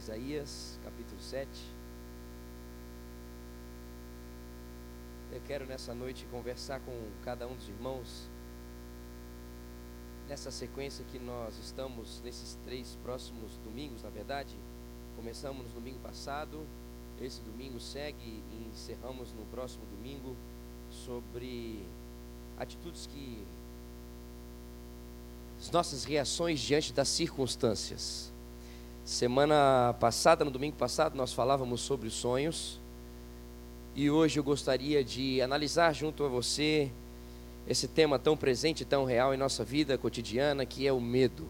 Isaías, capítulo 7. Eu quero nessa noite conversar com cada um dos irmãos nessa sequência que nós estamos nesses três próximos domingos, na verdade. Começamos no domingo passado, esse domingo segue e encerramos no próximo domingo sobre atitudes que as nossas reações diante das circunstâncias. Semana passada, no domingo passado, nós falávamos sobre os sonhos. E hoje eu gostaria de analisar junto a você esse tema tão presente, tão real em nossa vida cotidiana, que é o medo.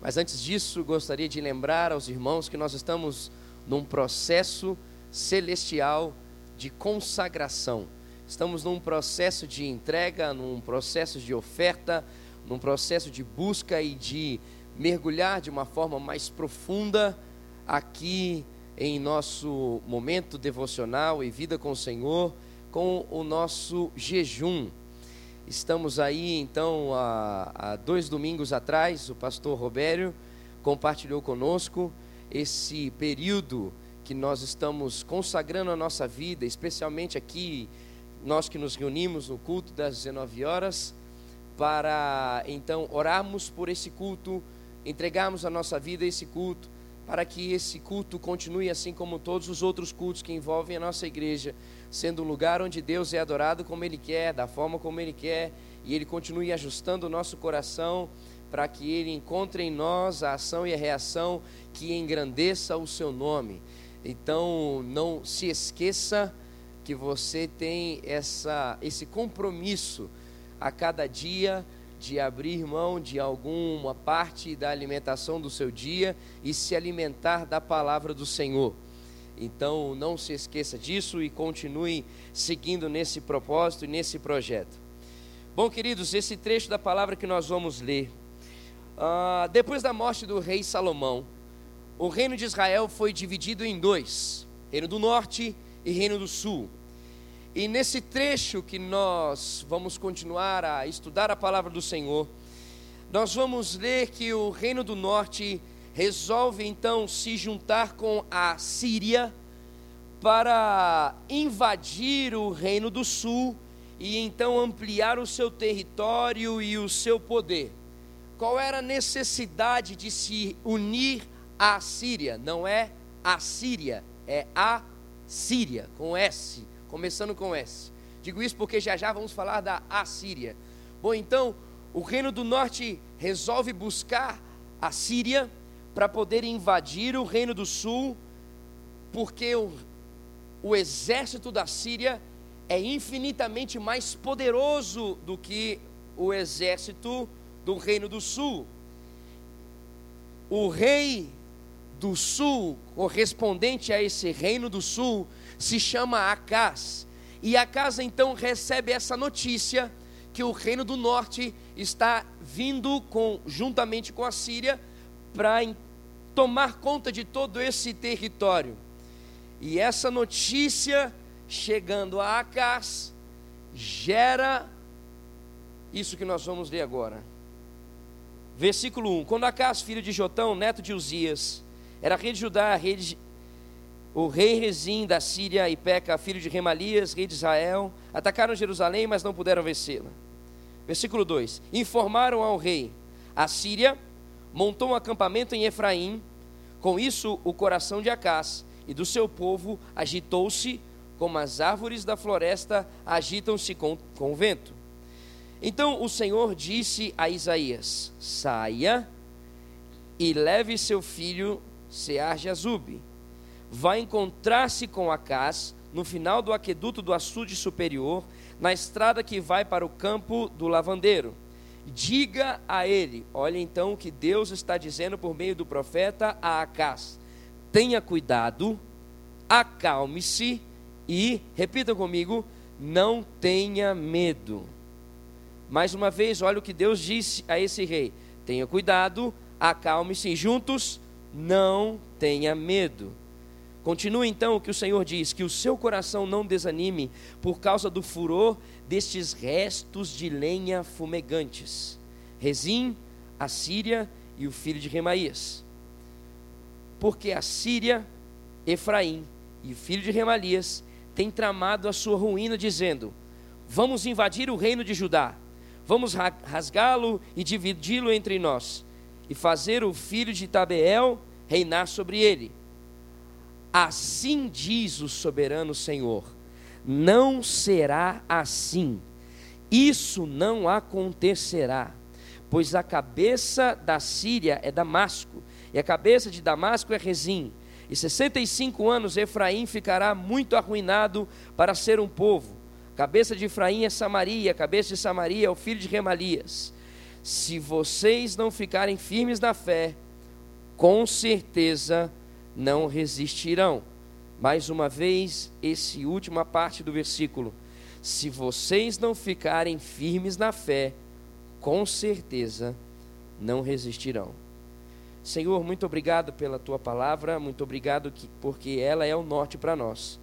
Mas antes disso, gostaria de lembrar aos irmãos que nós estamos num processo celestial de consagração. Estamos num processo de entrega, num processo de oferta, num processo de busca e de mergulhar de uma forma mais profunda aqui em nosso momento devocional e vida com o Senhor, com o nosso jejum. Estamos aí, então, há, há dois domingos atrás, o pastor Robério compartilhou conosco esse período que nós estamos consagrando a nossa vida, especialmente aqui, nós que nos reunimos no culto das 19 horas, para então orarmos por esse culto, entregarmos a nossa vida a esse culto, para que esse culto continue assim como todos os outros cultos que envolvem a nossa igreja, sendo um lugar onde Deus é adorado como Ele quer, da forma como Ele quer, e Ele continue ajustando o nosso coração para que Ele encontre em nós a ação e a reação que engrandeça o Seu nome. Então, não se esqueça que você tem essa, esse compromisso a cada dia de abrir mão de alguma parte da alimentação do seu dia e se alimentar da palavra do Senhor. Então não se esqueça disso e continue seguindo nesse propósito e nesse projeto. Bom, queridos, esse trecho da palavra que nós vamos ler. Uh, depois da morte do rei Salomão, o reino de Israel foi dividido em dois: Reino do Norte e Reino do Sul. E nesse trecho que nós vamos continuar a estudar a palavra do Senhor, nós vamos ler que o Reino do Norte resolve então se juntar com a Síria para invadir o Reino do Sul e então ampliar o seu território e o seu poder. Qual era a necessidade de se unir à Síria? Não é a Síria, é a Síria, com S começando com S. Digo isso porque já já vamos falar da Assíria. Bom, então, o reino do norte resolve buscar a Síria para poder invadir o reino do sul, porque o, o exército da Síria é infinitamente mais poderoso do que o exército do reino do sul. O rei do sul, correspondente a esse reino do sul, se chama Acas. E Acas então recebe essa notícia que o reino do norte está vindo com, juntamente com a Síria para tomar conta de todo esse território. E essa notícia chegando a Acas gera isso que nós vamos ler agora. Versículo 1: Quando Acas, filho de Jotão, neto de Uzias, era rei de Judá, rei de, o rei Rezim da Síria e Peca, filho de Remalias, rei de Israel, atacaram Jerusalém, mas não puderam vencê-la. Versículo 2: Informaram ao rei: A Síria montou um acampamento em Efraim, com isso o coração de Acás e do seu povo agitou-se, como as árvores da floresta agitam-se com, com o vento. Então o Senhor disse a Isaías: Saia e leve seu filho Sear Jazube vai encontrar-se com Acás no final do aqueduto do açude superior, na estrada que vai para o campo do lavandeiro. Diga a ele, olha então o que Deus está dizendo por meio do profeta a Acás: tenha cuidado, acalme-se e, repita comigo, não tenha medo. Mais uma vez, olha o que Deus disse a esse rei: tenha cuidado, acalme-se juntos, não tenha medo. Continua então o que o Senhor diz: que o seu coração não desanime por causa do furor destes restos de lenha fumegantes. Rezim, a Síria e o filho de Remaías. porque a Síria, Efraim e o filho de Remalias têm tramado a sua ruína, dizendo: Vamos invadir o reino de Judá, vamos rasgá-lo e dividi-lo entre nós, e fazer o filho de Tabeel reinar sobre ele. Assim diz o soberano Senhor: não será assim. Isso não acontecerá, pois a cabeça da Síria é Damasco, e a cabeça de Damasco é Rezim. E 65 anos Efraim ficará muito arruinado para ser um povo. A cabeça de Efraim é Samaria, a cabeça de Samaria é o filho de Remalias. Se vocês não ficarem firmes na fé, com certeza não resistirão. Mais uma vez, esse última parte do versículo. Se vocês não ficarem firmes na fé, com certeza não resistirão. Senhor, muito obrigado pela tua palavra, muito obrigado que, porque ela é o norte para nós.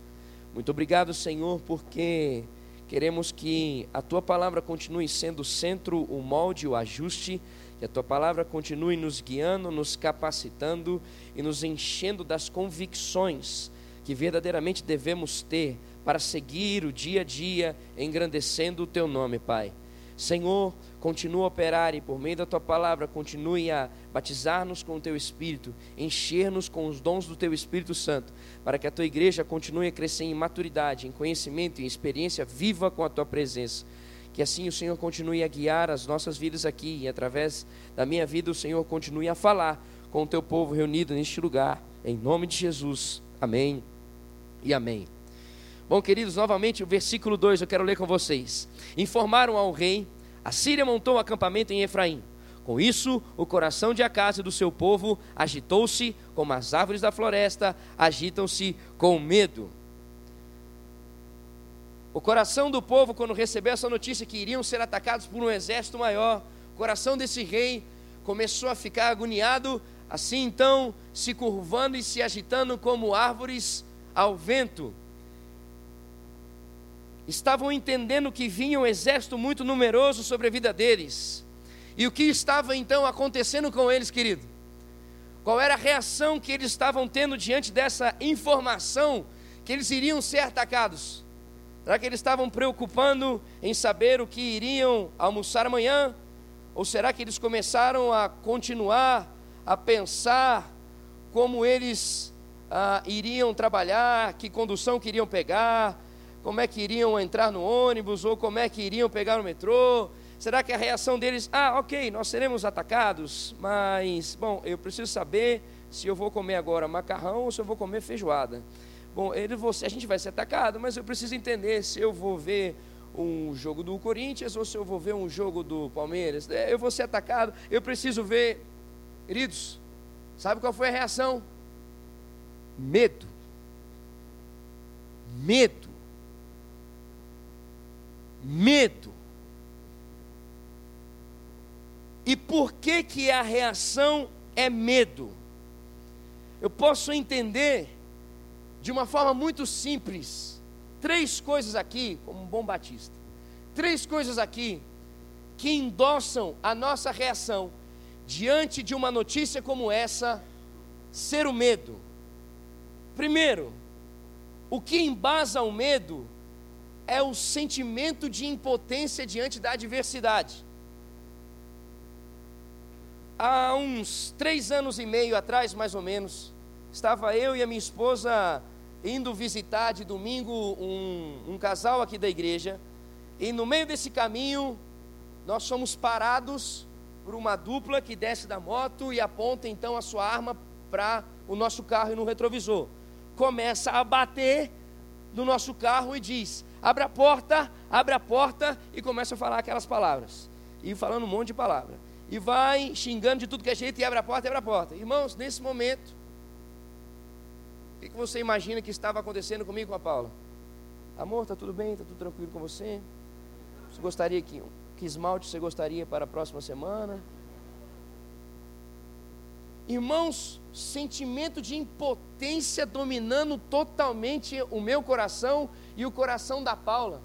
Muito obrigado, Senhor, porque queremos que a tua palavra continue sendo o centro, o molde, o ajuste, que a tua palavra continue nos guiando, nos capacitando e nos enchendo das convicções que verdadeiramente devemos ter para seguir o dia a dia engrandecendo o teu nome, Pai. Senhor, continua a operar e por meio da tua palavra continue a batizar-nos com o teu Espírito, encher-nos com os dons do teu Espírito Santo, para que a tua igreja continue a crescer em maturidade, em conhecimento e experiência viva com a tua presença. Que assim o Senhor continue a guiar as nossas vidas aqui e através da minha vida o Senhor continue a falar com o teu povo reunido neste lugar. Em nome de Jesus. Amém e amém. Bom, queridos, novamente o versículo 2 eu quero ler com vocês. Informaram ao rei, a Síria montou um acampamento em Efraim. Com isso, o coração de Acas e do seu povo agitou-se como as árvores da floresta agitam-se com medo. O coração do povo, quando recebeu essa notícia que iriam ser atacados por um exército maior, o coração desse rei começou a ficar agoniado, assim então se curvando e se agitando como árvores ao vento. Estavam entendendo que vinha um exército muito numeroso sobre a vida deles. E o que estava então acontecendo com eles, querido? Qual era a reação que eles estavam tendo diante dessa informação que eles iriam ser atacados? Será que eles estavam preocupando em saber o que iriam almoçar amanhã? Ou será que eles começaram a continuar a pensar como eles ah, iriam trabalhar, que condução que iriam pegar, como é que iriam entrar no ônibus, ou como é que iriam pegar o metrô? Será que a reação deles, ah, ok, nós seremos atacados, mas, bom, eu preciso saber se eu vou comer agora macarrão ou se eu vou comer feijoada. Bom, ele, você, a gente vai ser atacado, mas eu preciso entender se eu vou ver um jogo do Corinthians ou se eu vou ver um jogo do Palmeiras. É, eu vou ser atacado, eu preciso ver. Queridos, sabe qual foi a reação? Medo. Medo. Medo. E por que que a reação é medo? Eu posso entender de uma forma muito simples, três coisas aqui, como um bom batista, três coisas aqui que endossam a nossa reação diante de uma notícia como essa, ser o medo. Primeiro, o que embasa o medo é o sentimento de impotência diante da adversidade. Há uns três anos e meio atrás, mais ou menos, estava eu e a minha esposa indo visitar de domingo um, um casal aqui da igreja, e no meio desse caminho, nós somos parados por uma dupla que desce da moto e aponta então a sua arma para o nosso carro e no retrovisor. Começa a bater no nosso carro e diz: abre a porta, abre a porta, e começa a falar aquelas palavras. E falando um monte de palavras. E vai xingando de tudo que é jeito e abre a porta, abre a porta. Irmãos, nesse momento, o que você imagina que estava acontecendo comigo com a Paula? Amor, está tudo bem? Está tudo tranquilo com você? Você gostaria que, que esmalte você gostaria para a próxima semana? Irmãos, sentimento de impotência dominando totalmente o meu coração e o coração da Paula.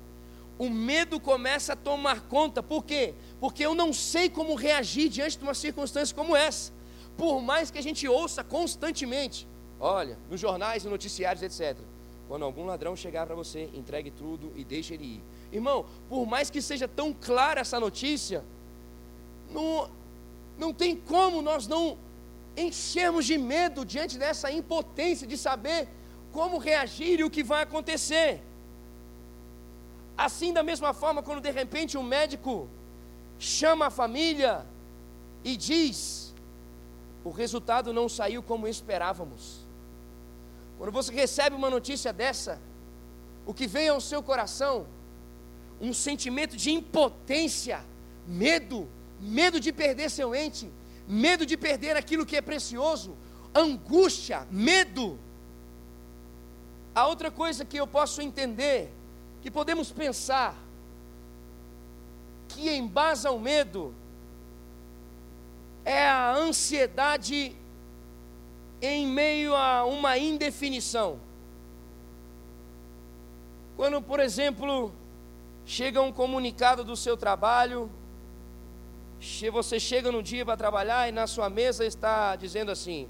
O medo começa a tomar conta, por quê? Porque eu não sei como reagir diante de uma circunstância como essa. por mais que a gente ouça constantemente, olha, nos jornais e noticiários, etc. Quando algum ladrão chegar para você, entregue tudo e deixe ele ir. Irmão, por mais que seja tão clara essa notícia, não, não tem como nós não enchermos de medo diante dessa impotência de saber como reagir e o que vai acontecer. Assim, da mesma forma, quando de repente um médico chama a família e diz: o resultado não saiu como esperávamos. Quando você recebe uma notícia dessa, o que vem ao seu coração? Um sentimento de impotência, medo, medo de perder seu ente, medo de perder aquilo que é precioso, angústia, medo. A outra coisa que eu posso entender que podemos pensar que embasa o medo é a ansiedade em meio a uma indefinição. Quando, por exemplo, chega um comunicado do seu trabalho, você chega no dia para trabalhar e na sua mesa está dizendo assim: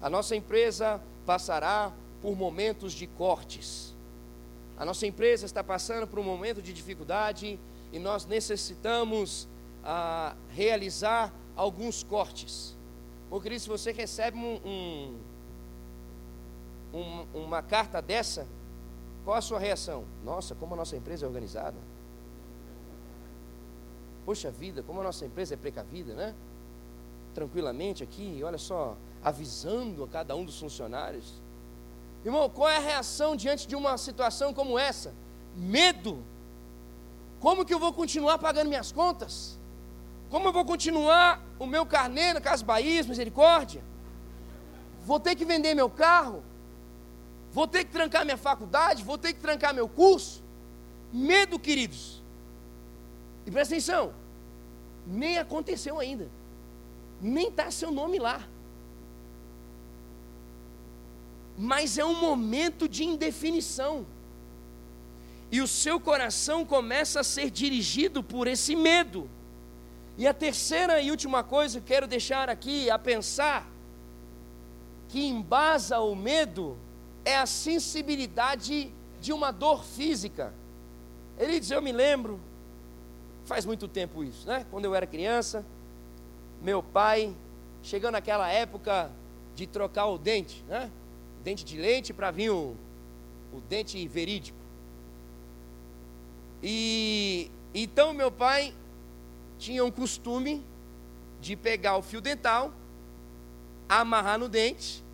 a nossa empresa passará por momentos de cortes. A nossa empresa está passando por um momento de dificuldade e nós necessitamos ah, realizar alguns cortes. Querido, se você recebe um, um, um, uma carta dessa, qual a sua reação? Nossa, como a nossa empresa é organizada. Poxa vida, como a nossa empresa é precavida, né? Tranquilamente aqui, olha só, avisando a cada um dos funcionários. Irmão, qual é a reação diante de uma situação como essa? Medo. Como que eu vou continuar pagando minhas contas? Como eu vou continuar o meu carneiro, Casas Bahia, misericórdia? Vou ter que vender meu carro? Vou ter que trancar minha faculdade? Vou ter que trancar meu curso? Medo, queridos. E presta atenção, nem aconteceu ainda. Nem está seu nome lá mas é um momento de indefinição. E o seu coração começa a ser dirigido por esse medo. E a terceira e última coisa que quero deixar aqui a pensar, que embasa o medo, é a sensibilidade de uma dor física. Ele diz: Eu me lembro, faz muito tempo isso, né? Quando eu era criança, meu pai, chegando naquela época de trocar o dente, né? dente de leite para vir o, o dente verídico. E então meu pai tinha um costume de pegar o fio dental, amarrar no dente.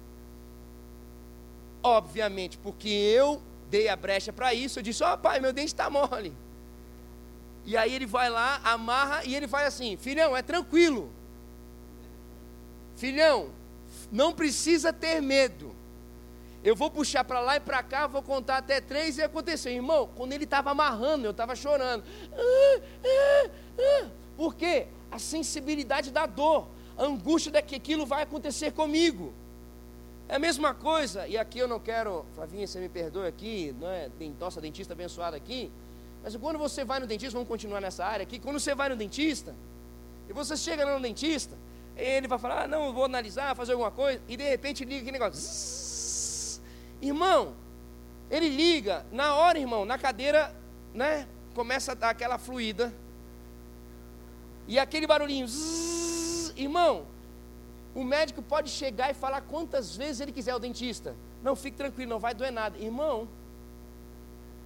Obviamente, porque eu dei a brecha para isso, eu disse: Ó, oh, pai, meu dente está mole. E aí ele vai lá, amarra e ele faz assim: Filhão, é tranquilo. Filhão, não precisa ter medo. Eu vou puxar para lá e para cá, vou contar até três e aconteceu. Irmão, quando ele estava amarrando, eu estava chorando. Ah, ah, ah. Por quê? A sensibilidade da dor, a angústia de que aquilo vai acontecer comigo. É a mesma coisa, e aqui eu não quero, Flavinha, você me perdoe aqui, não é nossa dentista abençoada aqui, mas quando você vai no dentista, vamos continuar nessa área aqui, quando você vai no dentista, e você chega no dentista, ele vai falar, ah, não, vou analisar, fazer alguma coisa, e de repente liga aquele negócio, Irmão, ele liga, na hora, irmão, na cadeira, né? Começa a dar aquela fluida. E aquele barulhinho, zzz, irmão, o médico pode chegar e falar quantas vezes ele quiser, o dentista. Não, fique tranquilo, não vai doer nada. Irmão,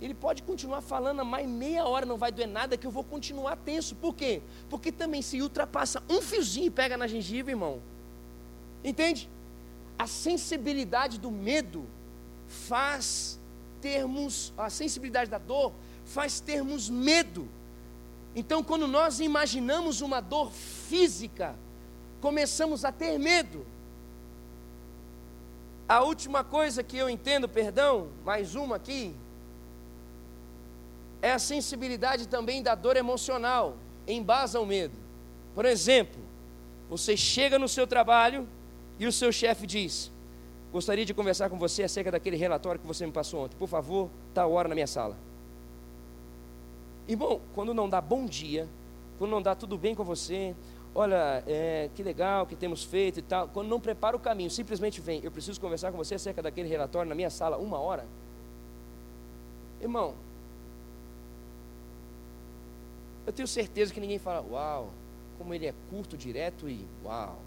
ele pode continuar falando mais meia hora, não vai doer nada, que eu vou continuar tenso. Por quê? Porque também se ultrapassa um fiozinho e pega na gengiva, irmão. Entende? A sensibilidade do medo faz termos, a sensibilidade da dor faz termos medo. Então, quando nós imaginamos uma dor física, começamos a ter medo. A última coisa que eu entendo, perdão, mais uma aqui, é a sensibilidade também da dor emocional, embasa o medo. Por exemplo, você chega no seu trabalho e o seu chefe diz: Gostaria de conversar com você acerca daquele relatório que você me passou ontem. Por favor, a hora na minha sala. Irmão, quando não dá bom dia, quando não dá tudo bem com você, olha, é, que legal que temos feito e tal. Quando não prepara o caminho, simplesmente vem, eu preciso conversar com você acerca daquele relatório na minha sala, uma hora. Irmão, eu tenho certeza que ninguém fala, uau, como ele é curto, direto e uau.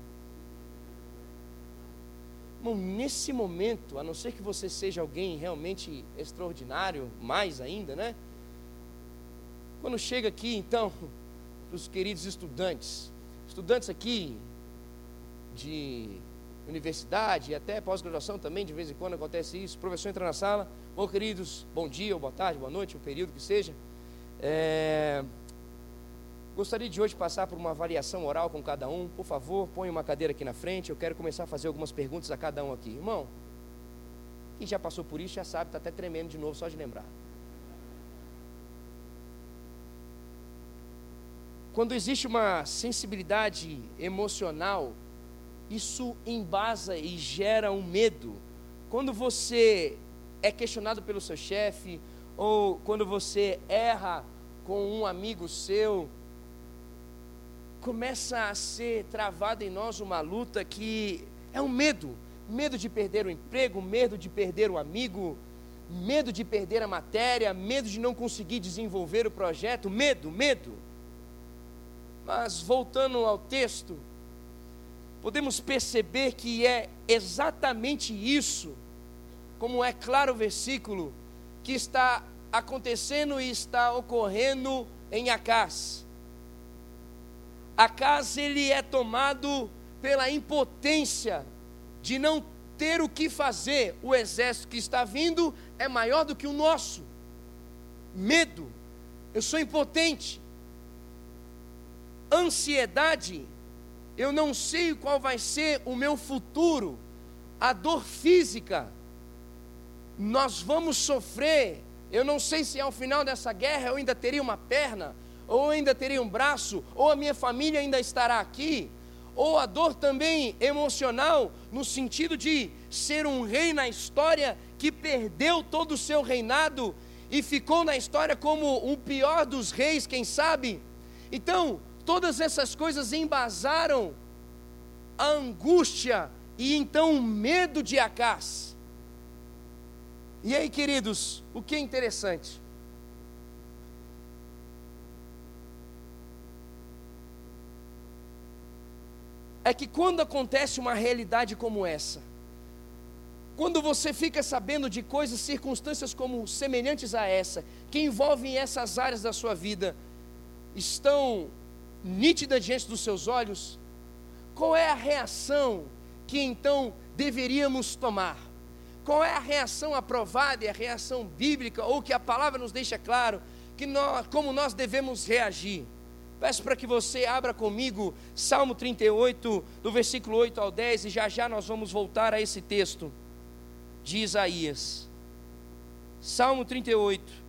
Irmão, nesse momento, a não ser que você seja alguém realmente extraordinário, mais ainda, né? Quando chega aqui, então, os queridos estudantes, estudantes aqui de universidade e até pós-graduação também, de vez em quando acontece isso. O professor entra na sala, bom queridos, bom dia, ou boa tarde, boa noite, o período que seja. É... Gostaria de hoje passar por uma avaliação oral com cada um. Por favor, ponha uma cadeira aqui na frente. Eu quero começar a fazer algumas perguntas a cada um aqui. Irmão, quem já passou por isso já sabe, está até tremendo de novo só de lembrar. Quando existe uma sensibilidade emocional, isso embasa e gera um medo. Quando você é questionado pelo seu chefe, ou quando você erra com um amigo seu, começa a ser travada em nós uma luta que é um medo medo de perder o emprego, medo de perder o amigo, medo de perder a matéria, medo de não conseguir desenvolver o projeto, medo, medo. Mas voltando ao texto, podemos perceber que é exatamente isso, como é claro o versículo, que está acontecendo e está ocorrendo em Acás. Acás ele é tomado pela impotência de não ter o que fazer. O exército que está vindo é maior do que o nosso. Medo. Eu sou impotente ansiedade, eu não sei qual vai ser o meu futuro, a dor física, nós vamos sofrer. Eu não sei se ao final dessa guerra eu ainda teria uma perna, ou ainda teria um braço, ou a minha família ainda estará aqui, ou a dor também emocional, no sentido de ser um rei na história que perdeu todo o seu reinado e ficou na história como o pior dos reis, quem sabe? Então, Todas essas coisas embasaram a angústia e então o medo de Acás. E aí, queridos, o que é interessante? É que quando acontece uma realidade como essa, quando você fica sabendo de coisas, circunstâncias como semelhantes a essa, que envolvem essas áreas da sua vida, estão nítida diante dos seus olhos, qual é a reação que então deveríamos tomar? Qual é a reação aprovada e a reação bíblica, ou que a palavra nos deixa claro, que nós, como nós devemos reagir? Peço para que você abra comigo Salmo 38, do versículo 8 ao 10, e já já nós vamos voltar a esse texto de Isaías. Salmo 38.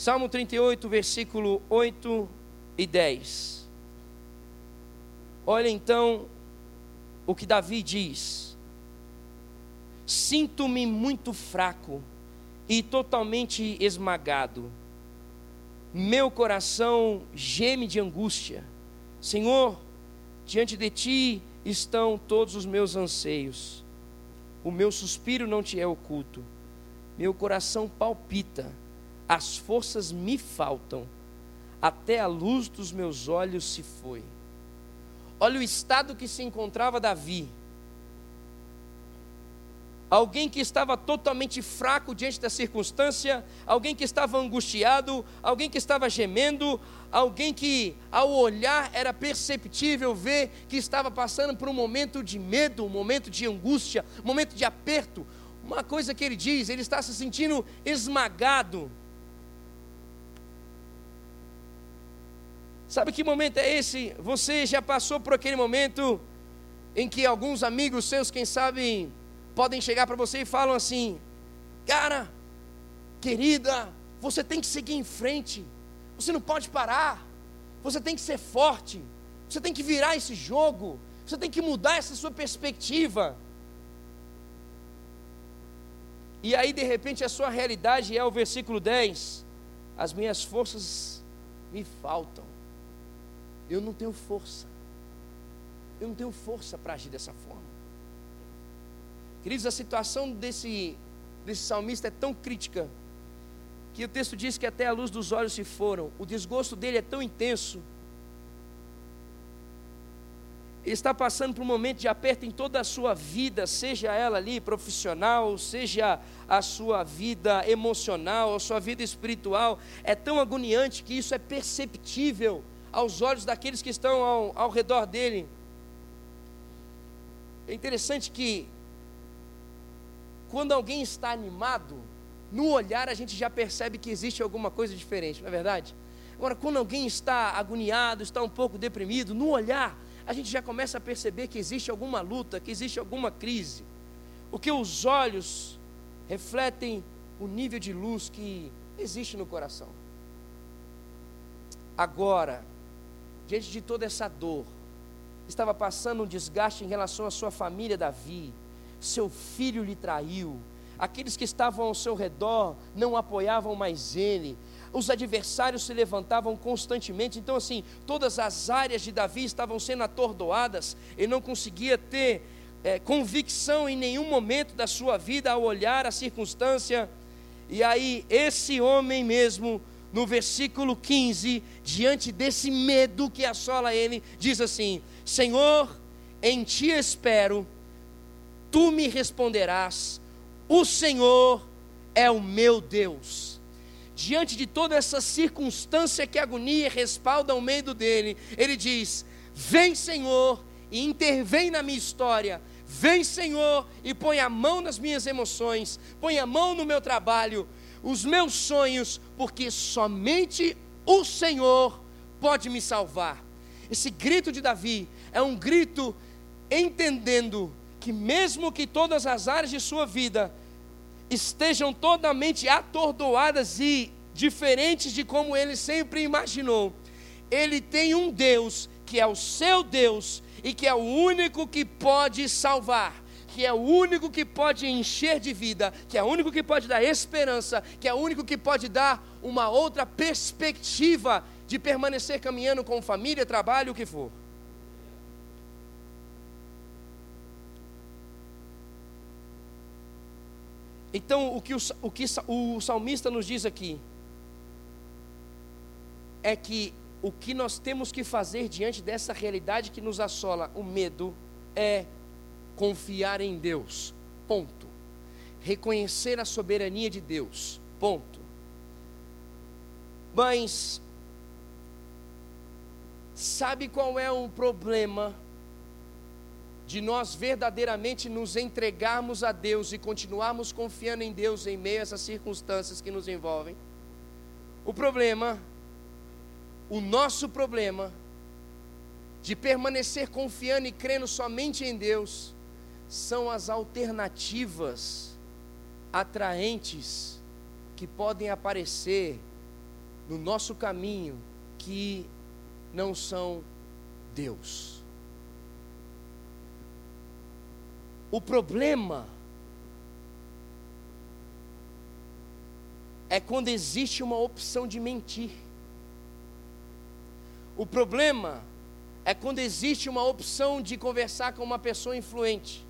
Salmo 38, versículo 8 e 10. Olha então o que Davi diz: Sinto-me muito fraco e totalmente esmagado. Meu coração geme de angústia. Senhor, diante de ti estão todos os meus anseios. O meu suspiro não te é oculto. Meu coração palpita as forças me faltam, até a luz dos meus olhos se foi. Olha o estado que se encontrava Davi. Alguém que estava totalmente fraco diante da circunstância, alguém que estava angustiado, alguém que estava gemendo, alguém que ao olhar era perceptível ver que estava passando por um momento de medo, um momento de angústia, um momento de aperto. Uma coisa que ele diz, ele está se sentindo esmagado. Sabe que momento é esse? Você já passou por aquele momento em que alguns amigos seus, quem sabe, podem chegar para você e falam assim: Cara, querida, você tem que seguir em frente, você não pode parar, você tem que ser forte, você tem que virar esse jogo, você tem que mudar essa sua perspectiva. E aí, de repente, a sua realidade é o versículo 10: As minhas forças me faltam. Eu não tenho força. Eu não tenho força para agir dessa forma. Queridos, a situação desse, desse salmista é tão crítica que o texto diz que até a luz dos olhos se foram. O desgosto dele é tão intenso ele está passando por um momento de aperto em toda a sua vida, seja ela ali profissional, seja a sua vida emocional, a sua vida espiritual. É tão agoniante que isso é perceptível aos olhos daqueles que estão ao, ao redor dele. É interessante que, quando alguém está animado, no olhar a gente já percebe que existe alguma coisa diferente, não é verdade? Agora, quando alguém está agoniado, está um pouco deprimido, no olhar a gente já começa a perceber que existe alguma luta, que existe alguma crise. Porque os olhos refletem o nível de luz que existe no coração. Agora, diante de toda essa dor, estava passando um desgaste em relação à sua família, Davi. Seu filho lhe traiu. Aqueles que estavam ao seu redor não apoiavam mais ele os adversários se levantavam constantemente. Então, assim, todas as áreas de Davi estavam sendo atordoadas, ele não conseguia ter é, convicção em nenhum momento da sua vida ao olhar a circunstância. E aí, esse homem mesmo, no versículo 15, diante desse medo que assola ele, diz assim: Senhor, em ti espero, tu me responderás, o Senhor é o meu Deus diante de toda essa circunstância que agonia e respalda o medo dele, ele diz: Vem, Senhor, e intervém na minha história. Vem, Senhor, e põe a mão nas minhas emoções, põe a mão no meu trabalho, os meus sonhos, porque somente o Senhor pode me salvar. Esse grito de Davi é um grito entendendo que, mesmo que todas as áreas de sua vida estejam totalmente atordoadas e diferentes de como ele sempre imaginou. Ele tem um Deus que é o seu Deus e que é o único que pode salvar, que é o único que pode encher de vida, que é o único que pode dar esperança, que é o único que pode dar uma outra perspectiva de permanecer caminhando com família, trabalho, o que for. Então, o que o, o que o salmista nos diz aqui é que o que nós temos que fazer diante dessa realidade que nos assola, o medo, é confiar em Deus. Ponto. Reconhecer a soberania de Deus. Ponto. Mas sabe qual é o problema de nós verdadeiramente nos entregarmos a Deus e continuarmos confiando em Deus em meio a essas circunstâncias que nos envolvem. O problema, o nosso problema, de permanecer confiando e crendo somente em Deus, são as alternativas atraentes que podem aparecer no nosso caminho que não são Deus. O problema é quando existe uma opção de mentir. O problema é quando existe uma opção de conversar com uma pessoa influente.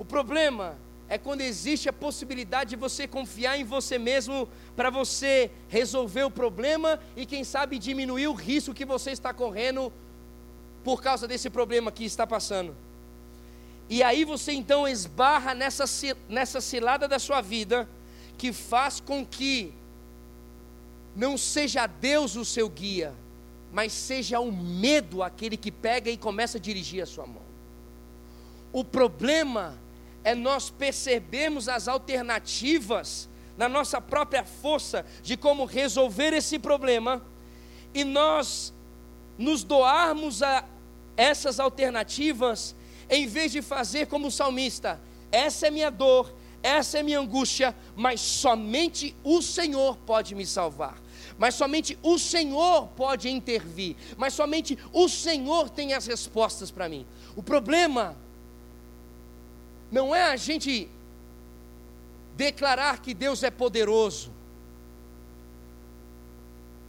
O problema é quando existe a possibilidade de você confiar em você mesmo para você resolver o problema e, quem sabe, diminuir o risco que você está correndo por causa desse problema que está passando. E aí você então esbarra nessa, nessa cilada da sua vida, que faz com que não seja Deus o seu guia, mas seja o medo aquele que pega e começa a dirigir a sua mão. O problema é nós percebermos as alternativas na nossa própria força de como resolver esse problema e nós nos doarmos a essas alternativas em vez de fazer como o salmista: essa é minha dor, essa é minha angústia, mas somente o Senhor pode me salvar. Mas somente o Senhor pode intervir, mas somente o Senhor tem as respostas para mim. O problema não é a gente declarar que Deus é poderoso.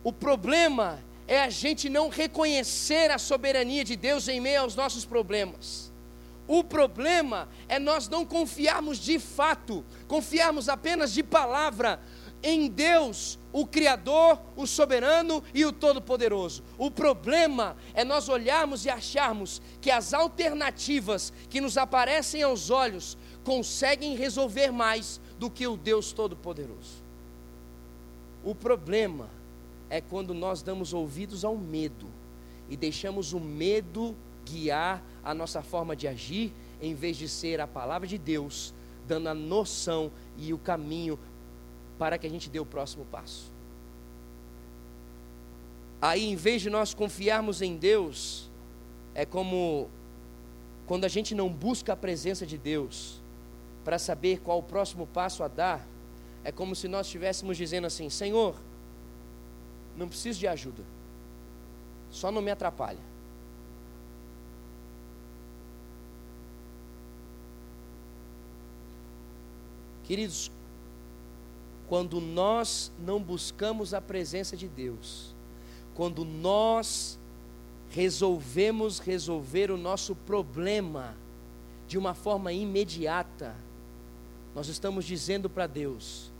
O problema é a gente não reconhecer a soberania de Deus em meio aos nossos problemas. O problema é nós não confiarmos de fato, confiarmos apenas de palavra em Deus, o Criador, o Soberano e o Todo-Poderoso. O problema é nós olharmos e acharmos que as alternativas que nos aparecem aos olhos conseguem resolver mais do que o Deus Todo-Poderoso. O problema é quando nós damos ouvidos ao medo e deixamos o medo guiar a nossa forma de agir, em vez de ser a palavra de Deus, dando a noção e o caminho para que a gente dê o próximo passo. Aí, em vez de nós confiarmos em Deus, é como quando a gente não busca a presença de Deus para saber qual o próximo passo a dar, é como se nós estivéssemos dizendo assim: Senhor, não preciso de ajuda. Só não me atrapalha. Queridos, quando nós não buscamos a presença de Deus, quando nós resolvemos resolver o nosso problema de uma forma imediata, nós estamos dizendo para Deus: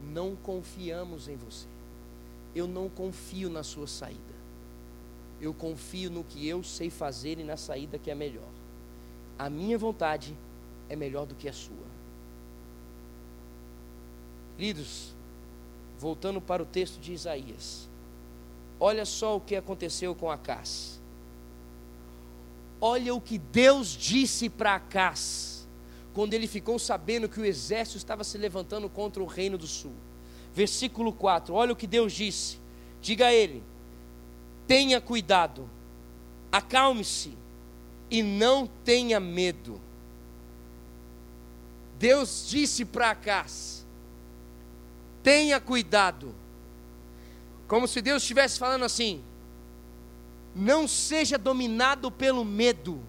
não confiamos em você eu não confio na sua saída. Eu confio no que eu sei fazer e na saída que é melhor. A minha vontade é melhor do que a sua. Queridos, voltando para o texto de Isaías, olha só o que aconteceu com Acás. Olha o que Deus disse para Acás, quando ele ficou sabendo que o exército estava se levantando contra o reino do sul versículo 4. Olha o que Deus disse. Diga a ele: tenha cuidado, acalme-se e não tenha medo. Deus disse para Acás: tenha cuidado. Como se Deus estivesse falando assim: não seja dominado pelo medo,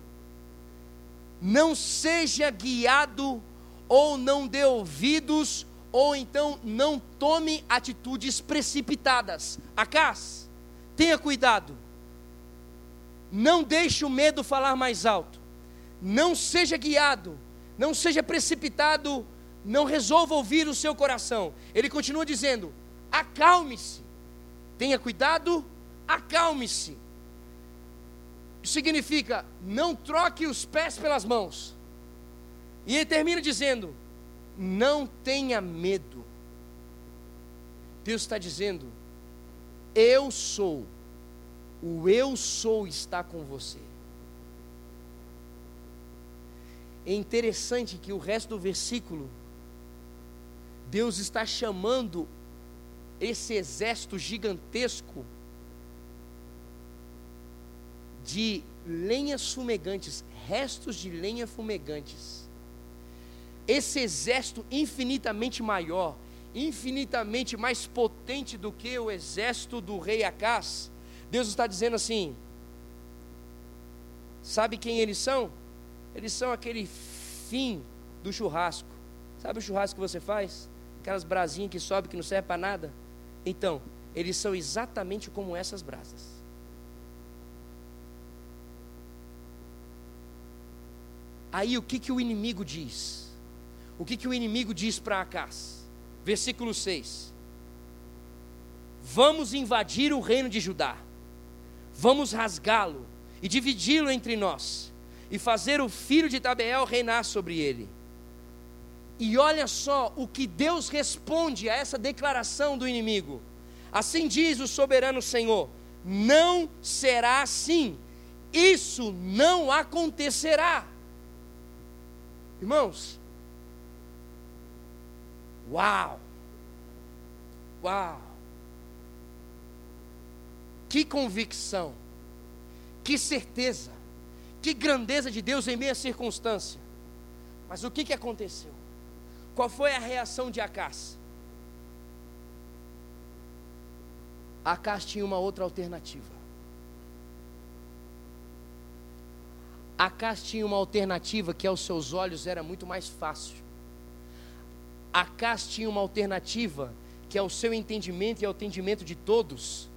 não seja guiado ou não dê ouvidos ou então não tome atitudes precipitadas. Acas, tenha cuidado. Não deixe o medo falar mais alto. Não seja guiado, não seja precipitado, não resolva ouvir o seu coração. Ele continua dizendo: acalme-se. Tenha cuidado, acalme-se. Significa não troque os pés pelas mãos. E ele termina dizendo: não tenha medo. Deus está dizendo: Eu sou, o eu sou está com você. É interessante que o resto do versículo, Deus está chamando esse exército gigantesco de lenhas fumegantes, restos de lenha fumegantes esse exército infinitamente maior, infinitamente mais potente do que o exército do rei Acás, Deus está dizendo assim: sabe quem eles são? Eles são aquele fim do churrasco. Sabe o churrasco que você faz? Aquelas brasinhas que sobem que não serve para nada? Então, eles são exatamente como essas brasas. Aí o que, que o inimigo diz? o que, que o inimigo diz para Acás? Versículo 6. Vamos invadir o reino de Judá, vamos rasgá-lo e dividi-lo entre nós, e fazer o filho de Tabeel reinar sobre ele. E olha só o que Deus responde a essa declaração do inimigo. Assim diz o soberano Senhor: não será assim, isso não acontecerá. Irmãos, Uau! Uau! Que convicção! Que certeza! Que grandeza de Deus em meia circunstância! Mas o que, que aconteceu? Qual foi a reação de Acás? Acás tinha uma outra alternativa. Acás tinha uma alternativa que aos seus olhos era muito mais fácil Acas tinha uma alternativa que ao seu entendimento e ao entendimento de todos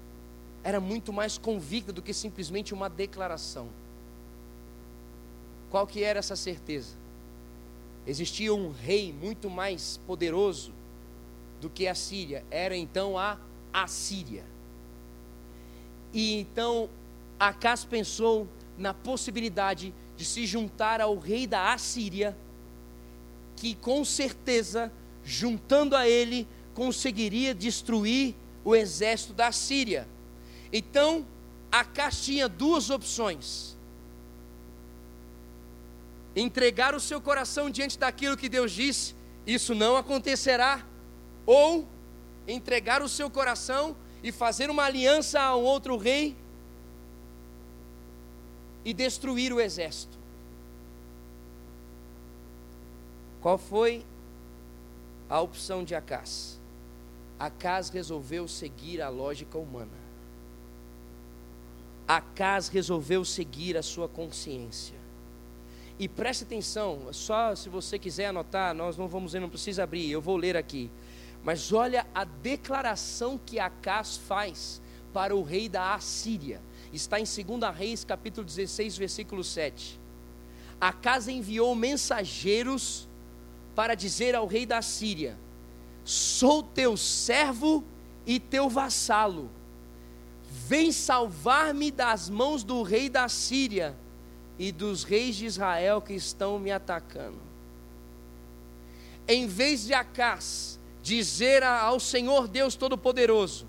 era muito mais convicta do que simplesmente uma declaração. Qual que era essa certeza? Existia um rei muito mais poderoso do que a Síria, era então a Assíria. E então Acas pensou na possibilidade de se juntar ao rei da Assíria, que com certeza, juntando a ele, conseguiria destruir o exército da Síria. Então, Acas tinha duas opções: entregar o seu coração diante daquilo que Deus disse, isso não acontecerá, ou entregar o seu coração e fazer uma aliança a um outro rei e destruir o exército. Qual foi a opção de Acas? Acas resolveu seguir a lógica humana. Acas resolveu seguir a sua consciência. E preste atenção, só se você quiser anotar, nós não vamos, não precisa abrir, eu vou ler aqui. Mas olha a declaração que Acas faz para o rei da Assíria. Está em 2 Reis, capítulo 16, versículo 7. Acas enviou mensageiros para dizer ao rei da Síria: Sou teu servo e teu vassalo. Vem salvar-me das mãos do rei da Síria e dos reis de Israel que estão me atacando. Em vez de Acas dizer ao Senhor Deus Todo-Poderoso: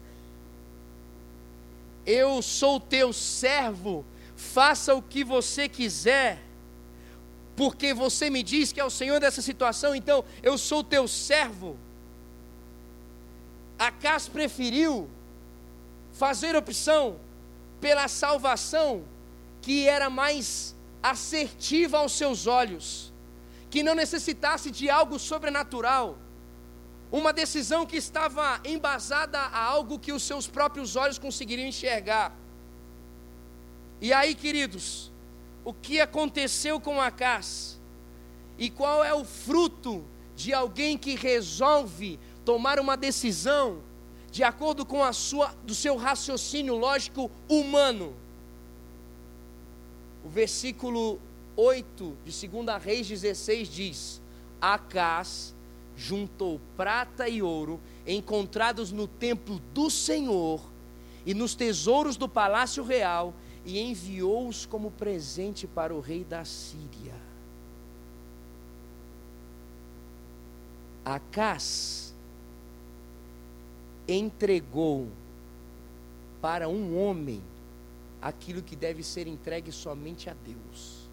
Eu sou teu servo, faça o que você quiser, porque você me diz que é o Senhor dessa situação, então eu sou teu servo. Acas preferiu fazer opção pela salvação que era mais assertiva aos seus olhos, que não necessitasse de algo sobrenatural uma decisão que estava embasada a algo que os seus próprios olhos conseguiriam enxergar. E aí, queridos, o que aconteceu com Acas? E qual é o fruto de alguém que resolve tomar uma decisão de acordo com a sua do seu raciocínio lógico humano? O versículo 8 de 2 Reis 16 diz: Acas juntou prata e ouro encontrados no templo do Senhor e nos tesouros do palácio real e enviou-os como presente para o rei da Síria. Acas entregou para um homem aquilo que deve ser entregue somente a Deus.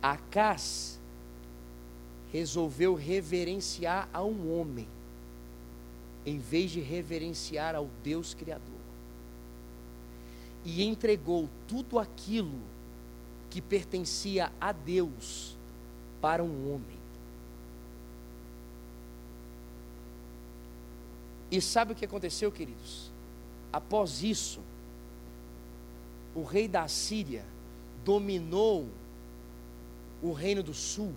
Acas resolveu reverenciar a um homem, em vez de reverenciar ao Deus Criador. E entregou tudo aquilo que pertencia a Deus para um homem. E sabe o que aconteceu, queridos? Após isso, o rei da Síria dominou o reino do sul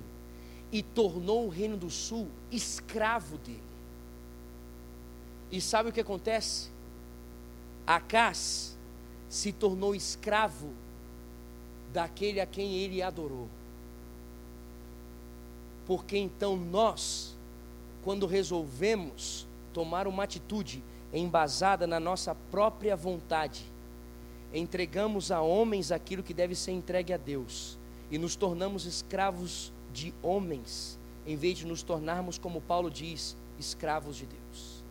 e tornou o reino do sul escravo dele. E sabe o que acontece? Acás se tornou escravo daquele a quem ele adorou. Porque então nós, quando resolvemos tomar uma atitude embasada na nossa própria vontade, entregamos a homens aquilo que deve ser entregue a Deus e nos tornamos escravos de homens, em vez de nos tornarmos, como Paulo diz, escravos de Deus.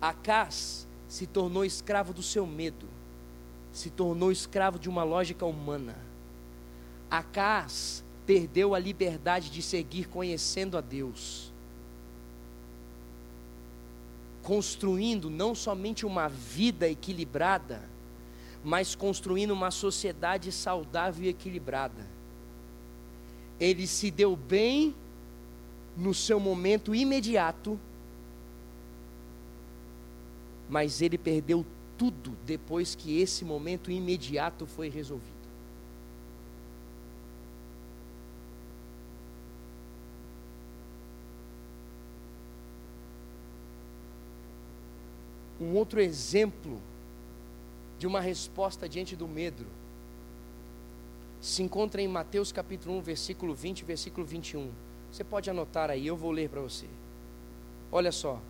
Acas se tornou escravo do seu medo, se tornou escravo de uma lógica humana. Acas perdeu a liberdade de seguir conhecendo a Deus, construindo não somente uma vida equilibrada, mas construindo uma sociedade saudável e equilibrada. Ele se deu bem no seu momento imediato, mas ele perdeu tudo depois que esse momento imediato foi resolvido. Um outro exemplo de uma resposta diante do medo se encontra em Mateus capítulo 1, versículo 20 versículo 21. Você pode anotar aí, eu vou ler para você. Olha só.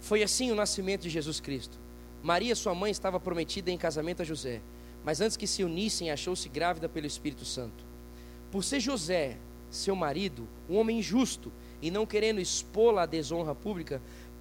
Foi assim o nascimento de Jesus Cristo. Maria, sua mãe, estava prometida em casamento a José, mas antes que se unissem, achou-se grávida pelo Espírito Santo. Por ser José, seu marido, um homem justo e não querendo expô-la à desonra pública,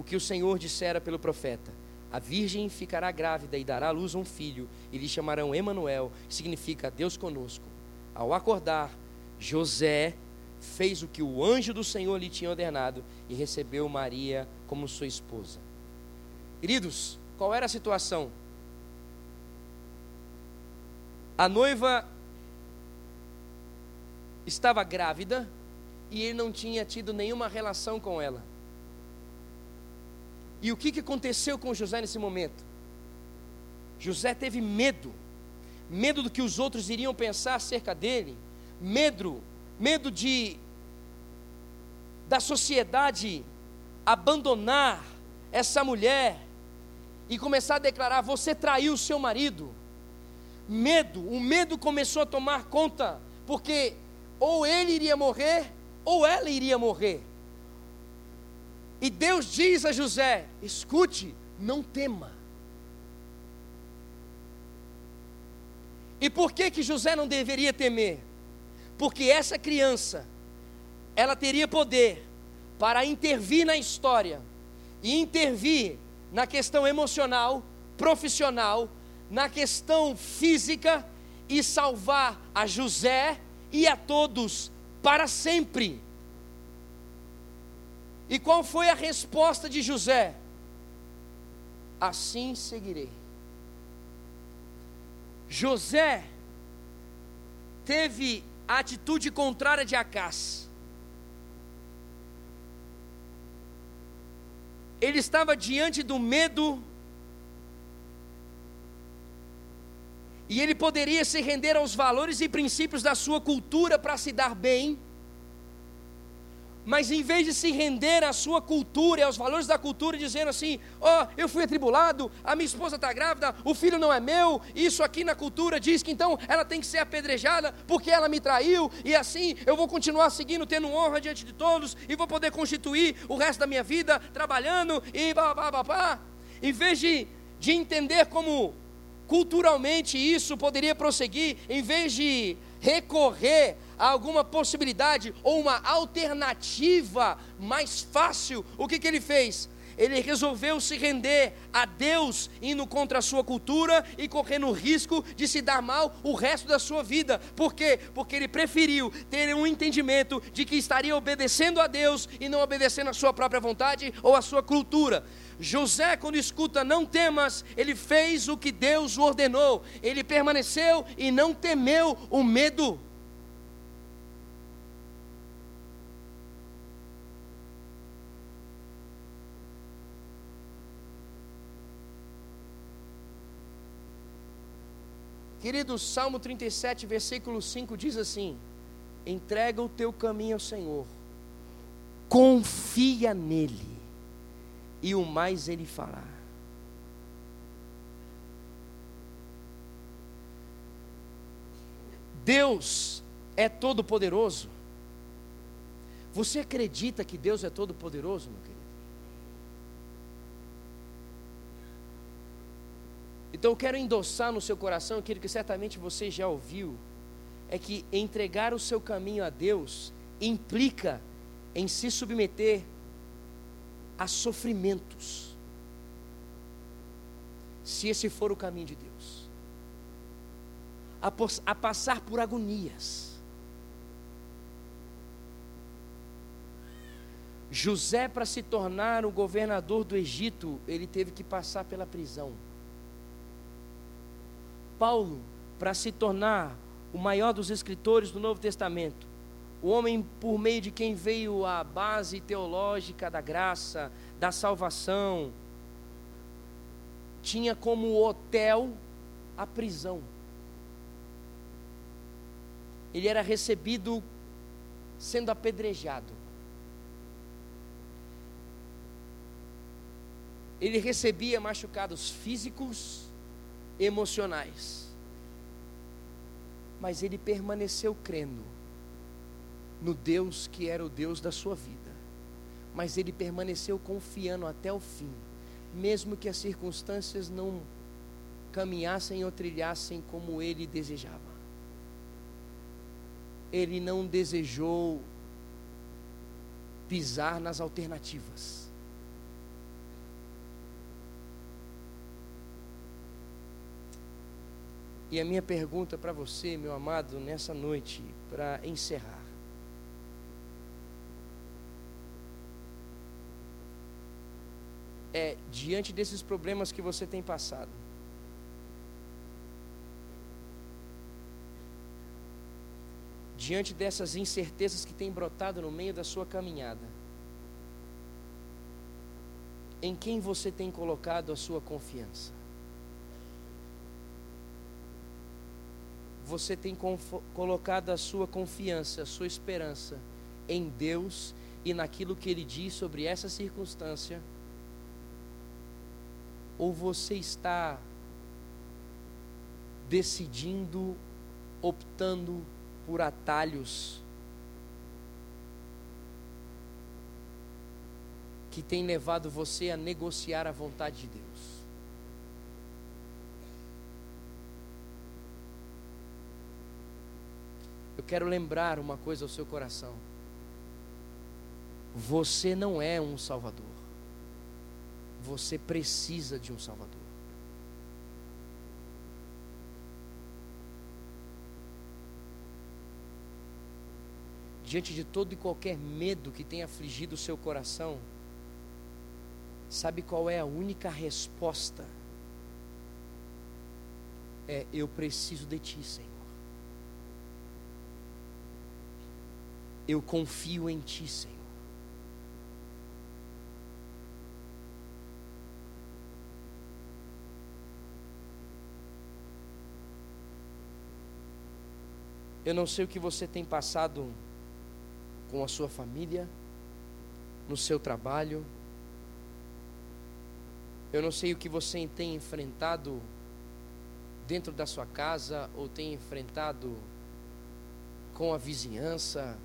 o que o Senhor dissera pelo profeta. A virgem ficará grávida e dará à luz um filho, e lhe chamarão Emanuel, que significa Deus conosco. Ao acordar, José fez o que o anjo do Senhor lhe tinha ordenado e recebeu Maria como sua esposa. Queridos, qual era a situação? A noiva estava grávida e ele não tinha tido nenhuma relação com ela. E o que, que aconteceu com José nesse momento? José teve medo, medo do que os outros iriam pensar acerca dele, medo, medo de da sociedade abandonar essa mulher e começar a declarar: Você traiu o seu marido. Medo, o medo começou a tomar conta, porque ou ele iria morrer, ou ela iria morrer. E Deus diz a José: Escute, não tema. E por que que José não deveria temer? Porque essa criança, ela teria poder para intervir na história e intervir na questão emocional, profissional, na questão física e salvar a José e a todos para sempre. E qual foi a resposta de José? Assim seguirei. José teve a atitude contrária de Acás. ele estava diante do medo e ele poderia se render aos valores e princípios da sua cultura para se dar bem mas em vez de se render à sua cultura e aos valores da cultura, dizendo assim: Ó, oh, eu fui atribulado, a minha esposa está grávida, o filho não é meu, isso aqui na cultura diz que então ela tem que ser apedrejada porque ela me traiu, e assim eu vou continuar seguindo, tendo honra diante de todos, e vou poder constituir o resto da minha vida trabalhando e babá. Em vez de, de entender como culturalmente isso poderia prosseguir, em vez de recorrer a alguma possibilidade ou uma alternativa mais fácil, o que, que ele fez? Ele resolveu se render a Deus, indo contra a sua cultura e correndo o risco de se dar mal o resto da sua vida. Por quê? Porque ele preferiu ter um entendimento de que estaria obedecendo a Deus e não obedecendo a sua própria vontade ou a sua cultura. José, quando escuta não temas, ele fez o que Deus ordenou, ele permaneceu e não temeu o medo. Querido, Salmo 37, versículo 5 diz assim: Entrega o teu caminho ao Senhor, confia nele, e o mais ele fará. Deus é todo-poderoso. Você acredita que Deus é todo-poderoso, meu querido? Então eu quero endossar no seu coração aquilo que certamente você já ouviu: é que entregar o seu caminho a Deus implica em se submeter a sofrimentos. se esse for o caminho de Deus, a, a passar por agonias. José, para se tornar o governador do Egito, ele teve que passar pela prisão. Paulo, para se tornar o maior dos escritores do Novo Testamento, o homem por meio de quem veio a base teológica da graça, da salvação, tinha como hotel a prisão. Ele era recebido sendo apedrejado. Ele recebia machucados físicos, emocionais. Mas ele permaneceu crendo no Deus que era o Deus da sua vida. Mas ele permaneceu confiando até o fim mesmo que as circunstâncias não caminhassem ou trilhassem como ele desejava. Ele não desejou pisar nas alternativas. E a minha pergunta para você, meu amado, nessa noite, para encerrar. é diante desses problemas que você tem passado. Diante dessas incertezas que têm brotado no meio da sua caminhada. Em quem você tem colocado a sua confiança? Você tem colocado a sua confiança, a sua esperança em Deus e naquilo que Ele diz sobre essa circunstância? Ou você está decidindo, optando por atalhos que tem levado você a negociar a vontade de Deus? Eu quero lembrar uma coisa ao seu coração. Você não é um Salvador. Você precisa de um Salvador. Diante de todo e qualquer medo que tenha afligido o seu coração, sabe qual é a única resposta? É: Eu preciso de Ti, Senhor. Eu confio em Ti, Senhor. Eu não sei o que você tem passado com a sua família, no seu trabalho. Eu não sei o que você tem enfrentado dentro da sua casa ou tem enfrentado com a vizinhança.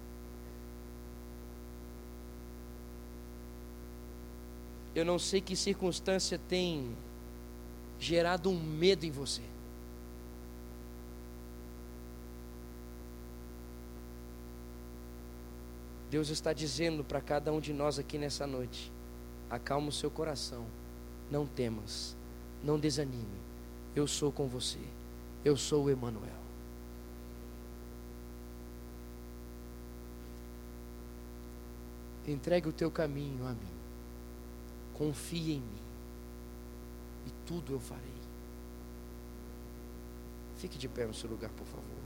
Eu não sei que circunstância tem gerado um medo em você. Deus está dizendo para cada um de nós aqui nessa noite: acalma o seu coração, não temas, não desanime. Eu sou com você, eu sou o Emanuel. Entregue o teu caminho a mim, confie em mim, e tudo eu farei. Fique de pé no seu lugar, por favor.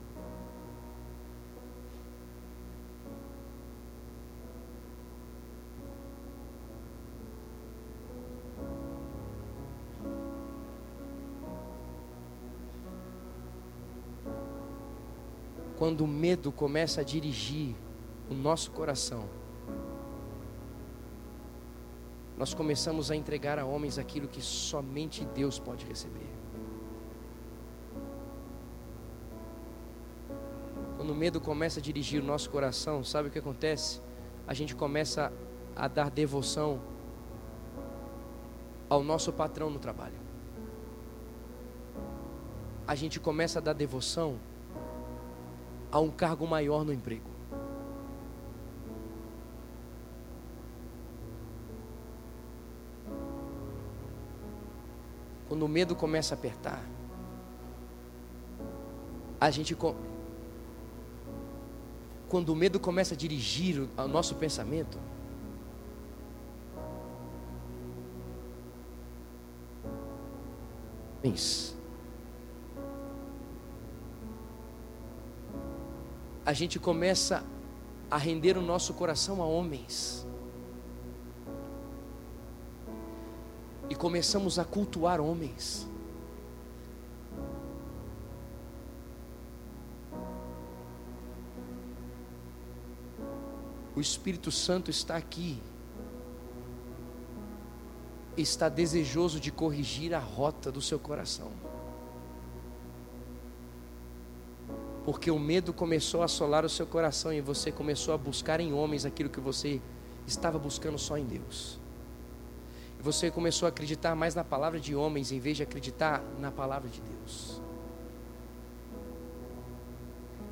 Quando o medo começa a dirigir o nosso coração, nós começamos a entregar a homens aquilo que somente Deus pode receber. Quando o medo começa a dirigir o nosso coração, sabe o que acontece? A gente começa a dar devoção ao nosso patrão no trabalho. A gente começa a dar devoção a um cargo maior no emprego. Quando o medo começa a apertar, a gente quando o medo começa a dirigir o nosso pensamento, a gente começa a render o nosso coração a homens. E começamos a cultuar homens. O Espírito Santo está aqui. Está desejoso de corrigir a rota do seu coração. Porque o medo começou a assolar o seu coração e você começou a buscar em homens aquilo que você estava buscando só em Deus. E você começou a acreditar mais na palavra de homens em vez de acreditar na palavra de Deus.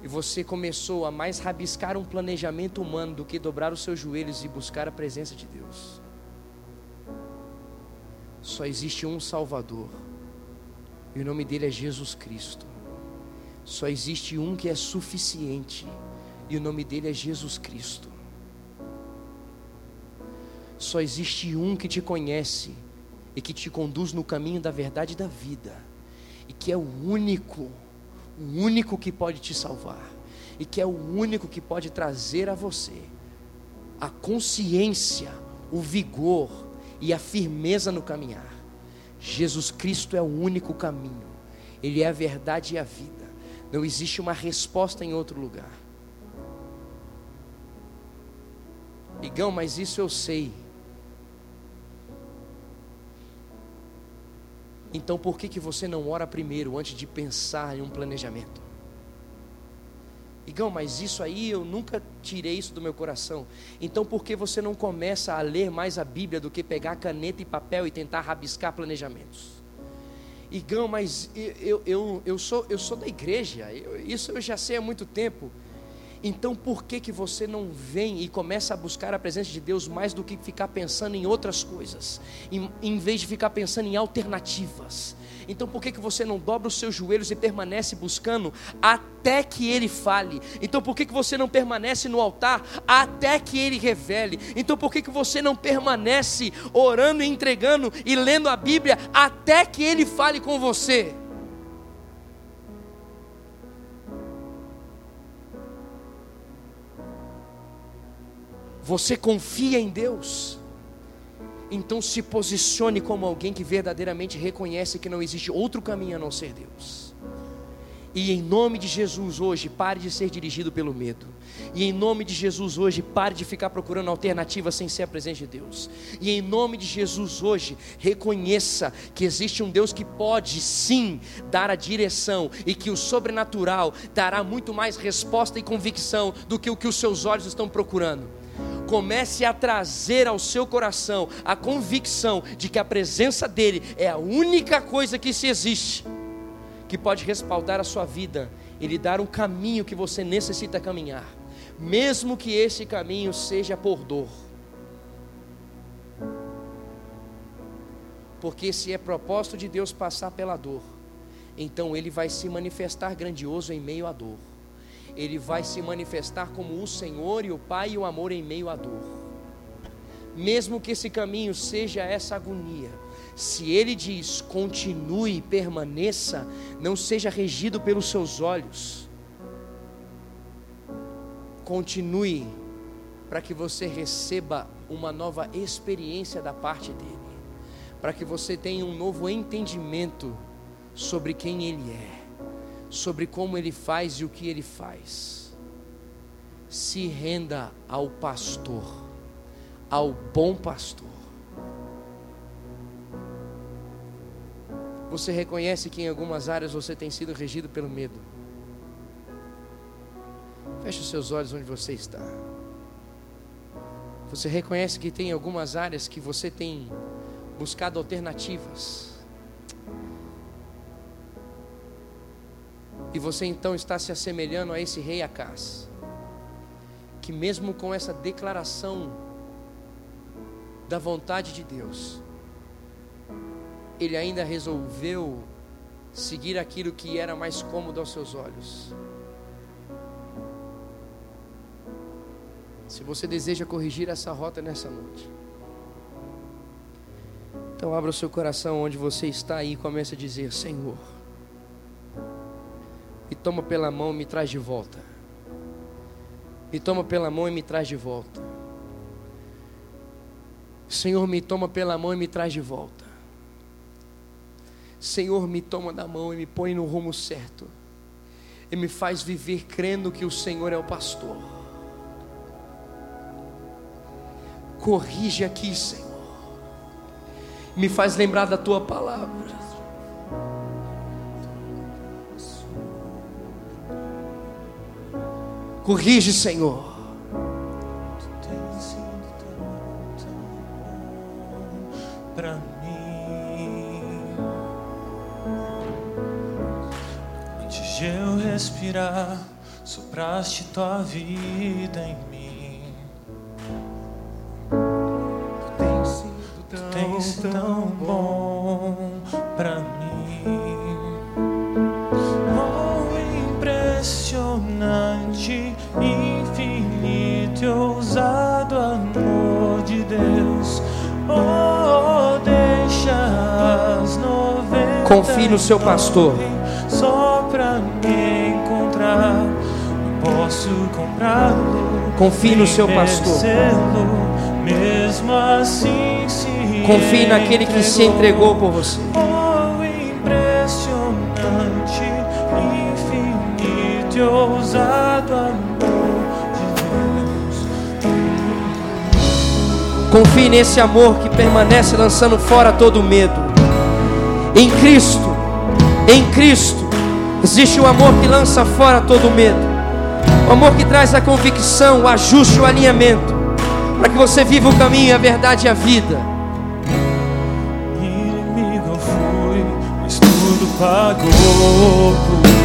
E você começou a mais rabiscar um planejamento humano do que dobrar os seus joelhos e buscar a presença de Deus. Só existe um Salvador, e o nome dele é Jesus Cristo. Só existe um que é suficiente, e o nome dele é Jesus Cristo. Só existe um que te conhece e que te conduz no caminho da verdade e da vida, e que é o único, o único que pode te salvar, e que é o único que pode trazer a você a consciência, o vigor e a firmeza no caminhar. Jesus Cristo é o único caminho, Ele é a verdade e a vida. Não existe uma resposta em outro lugar. Igão, mas isso eu sei. Então por que, que você não ora primeiro antes de pensar em um planejamento? Igão, mas isso aí eu nunca tirei isso do meu coração. Então por que você não começa a ler mais a Bíblia do que pegar caneta e papel e tentar rabiscar planejamentos? Igão, mas eu, eu, eu, sou, eu sou da igreja, eu, isso eu já sei há muito tempo. Então por que, que você não vem e começa a buscar a presença de Deus mais do que ficar pensando em outras coisas, em, em vez de ficar pensando em alternativas? Então por que, que você não dobra os seus joelhos e permanece buscando até que Ele fale? Então por que, que você não permanece no altar até que Ele revele? Então por que, que você não permanece orando e entregando e lendo a Bíblia até que Ele fale com você? Você confia em Deus? Então se posicione como alguém que verdadeiramente reconhece que não existe outro caminho a não ser Deus. E em nome de Jesus hoje, pare de ser dirigido pelo medo. E em nome de Jesus hoje, pare de ficar procurando alternativas sem ser a presença de Deus. E em nome de Jesus hoje, reconheça que existe um Deus que pode sim dar a direção e que o sobrenatural dará muito mais resposta e convicção do que o que os seus olhos estão procurando comece a trazer ao seu coração a convicção de que a presença dEle é a única coisa que se existe, que pode respaldar a sua vida e lhe dar um caminho que você necessita caminhar, mesmo que esse caminho seja por dor. Porque se é propósito de Deus passar pela dor, então Ele vai se manifestar grandioso em meio à dor ele vai se manifestar como o Senhor e o Pai e o amor em meio à dor. Mesmo que esse caminho seja essa agonia, se ele diz continue, permaneça, não seja regido pelos seus olhos, continue para que você receba uma nova experiência da parte dele, para que você tenha um novo entendimento sobre quem ele é sobre como ele faz e o que ele faz. Se renda ao pastor, ao bom pastor. Você reconhece que em algumas áreas você tem sido regido pelo medo. Feche os seus olhos onde você está. Você reconhece que tem algumas áreas que você tem buscado alternativas. E você então está se assemelhando a esse rei Acás, que mesmo com essa declaração da vontade de Deus, ele ainda resolveu seguir aquilo que era mais cômodo aos seus olhos. Se você deseja corrigir essa rota nessa noite, então abra o seu coração onde você está e comece a dizer: Senhor, toma pela mão e me traz de volta. Me toma pela mão e me traz de volta. Senhor, me toma pela mão e me traz de volta. Senhor, me toma da mão e me põe no rumo certo. E me faz viver crendo que o Senhor é o pastor. Corrige aqui, Senhor. Me faz lembrar da tua palavra. Corrige, Senhor. respirar, sopraste tua vida em mim. Tu tens sido tão, tu tens tão bom Confie no seu pastor. Só pra mim posso comprá-lo. Confie no seu pastor. Mesmo assim, se Confie naquele que se entregou por você. Oh, impressionante, infinito e ousado amor de Deus. Confie nesse amor que permanece lançando fora todo medo. Em Cristo, em Cristo Existe o amor que lança fora todo medo. O amor que traz a convicção, o ajuste, o alinhamento. Para que você viva o caminho, a verdade e a vida. Inimigo eu fui, mas tudo pagou por mim.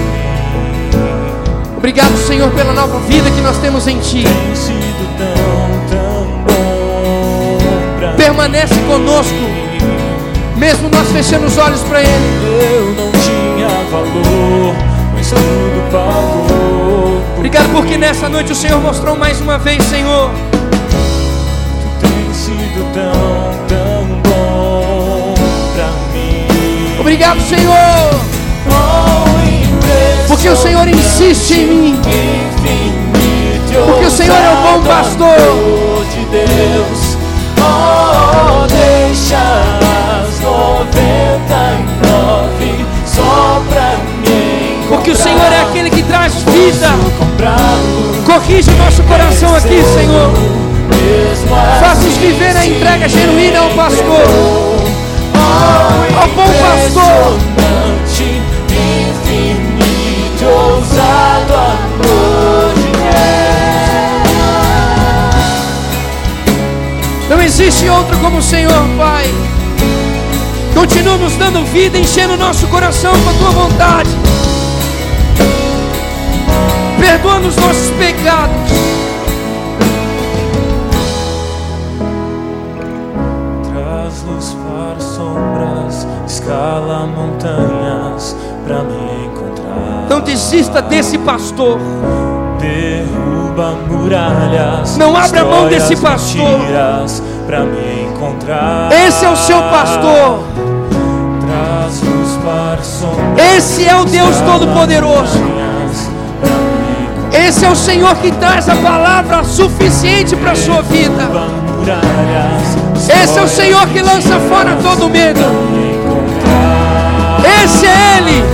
Obrigado, Senhor, pela nova vida que nós temos em Ti. Tem sido tão, tão bom Permanece conosco, mesmo nós fechando os olhos para Ele. Eu não tinha valor, mas tudo pagou. Obrigado porque nessa noite o Senhor mostrou mais uma vez, Senhor. Tu tens sido tão, tão bom pra mim. Obrigado, Senhor, Oh, porque o Senhor insiste em mim. Porque o Senhor é o bom pastor. de Deus. Oh, deixa as noventa e nove só pra mim. Porque o Senhor é aquele que traz vida. Corrige o nosso coração aqui, Senhor. Mesmo Faz-nos viver a entrega genuína ao pastor. Ao bom pastor. Impressionante, infinito, ousado amor de Deus. Não existe outro como o Senhor, Pai. Continua nos dando vida, enchendo o nosso coração com a tua vontade. Perdoando os nossos pecados. Traz luz para sombras, escala montanhas pra me encontrar. Não desista desse pastor. Derruba muralhas. Não abra mão desse as pastor. Esse é o seu pastor. Esse é o Deus Todo-Poderoso. Esse é o Senhor que traz a palavra suficiente para a sua vida. Esse é o Senhor que lança fora todo medo. Esse é Ele.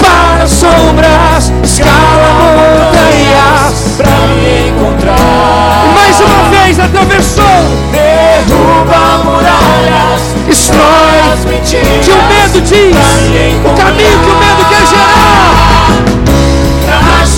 Para sombras, escala montanhas. pra me encontrar. Mais uma vez atravessou, Derruba muralhas, destrói as mentiras. Diz, o caminho que o medo quer gerar.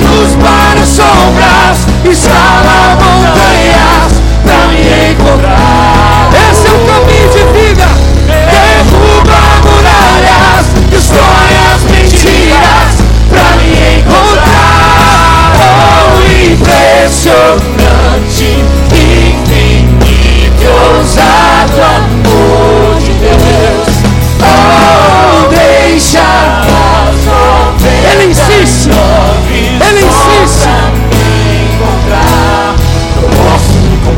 Luz Para sombras, escala montanhas, para me encontrar. Esse é o caminho de vida. Derruba muralhas, destrói as mentiras, para me encontrar. Oh, impressionante,